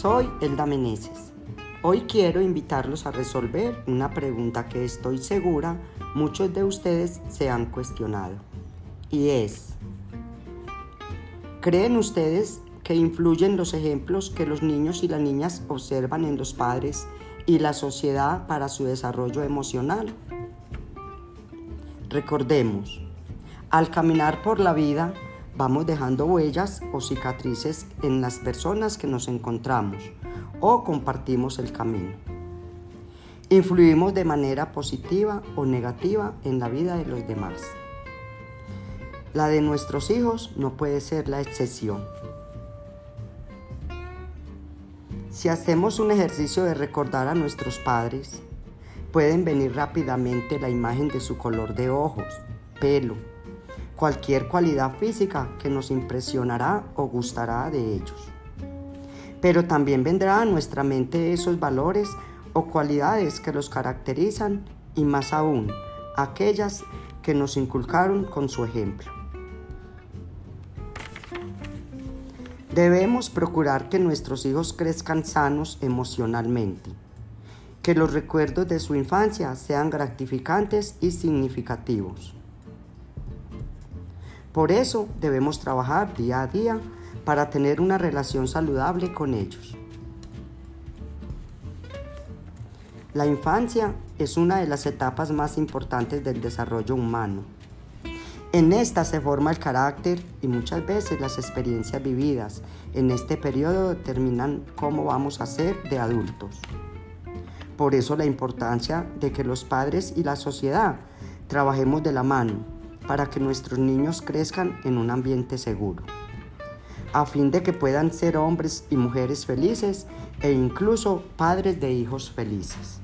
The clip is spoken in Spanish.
soy Elda Meneses. Hoy quiero invitarlos a resolver una pregunta que estoy segura muchos de ustedes se han cuestionado. Y es, ¿creen ustedes que influyen los ejemplos que los niños y las niñas observan en los padres y la sociedad para su desarrollo emocional? Recordemos, al caminar por la vida, vamos dejando huellas o cicatrices en las personas que nos encontramos o compartimos el camino. Influimos de manera positiva o negativa en la vida de los demás. La de nuestros hijos no puede ser la excepción. Si hacemos un ejercicio de recordar a nuestros padres, pueden venir rápidamente la imagen de su color de ojos, pelo, cualquier cualidad física que nos impresionará o gustará de ellos. Pero también vendrá a nuestra mente esos valores o cualidades que los caracterizan y más aún aquellas que nos inculcaron con su ejemplo. Debemos procurar que nuestros hijos crezcan sanos emocionalmente, que los recuerdos de su infancia sean gratificantes y significativos por eso debemos trabajar día a día para tener una relación saludable con ellos. La infancia es una de las etapas más importantes del desarrollo humano. En esta se forma el carácter y muchas veces las experiencias vividas en este periodo determinan cómo vamos a ser de adultos. Por eso la importancia de que los padres y la sociedad trabajemos de la mano para que nuestros niños crezcan en un ambiente seguro, a fin de que puedan ser hombres y mujeres felices e incluso padres de hijos felices.